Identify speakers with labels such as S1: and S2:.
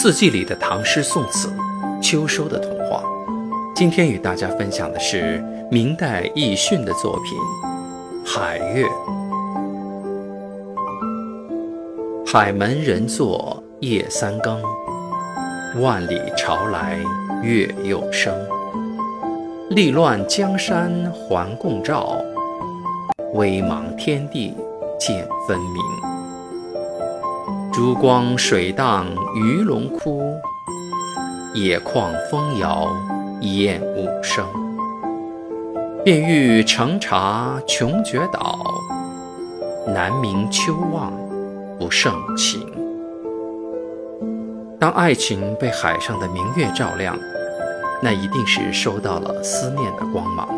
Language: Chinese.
S1: 四季里的唐诗宋词，秋收的童话。今天与大家分享的是明代易训的作品《海月》。海门人坐夜三更，万里潮来月又升。历乱江山还共照，微茫天地见分明。珠光水荡鱼龙窟，野旷风摇燕舞声。便欲乘槎穷绝岛，南明秋望不胜情。当爱情被海上的明月照亮，那一定是收到了思念的光芒。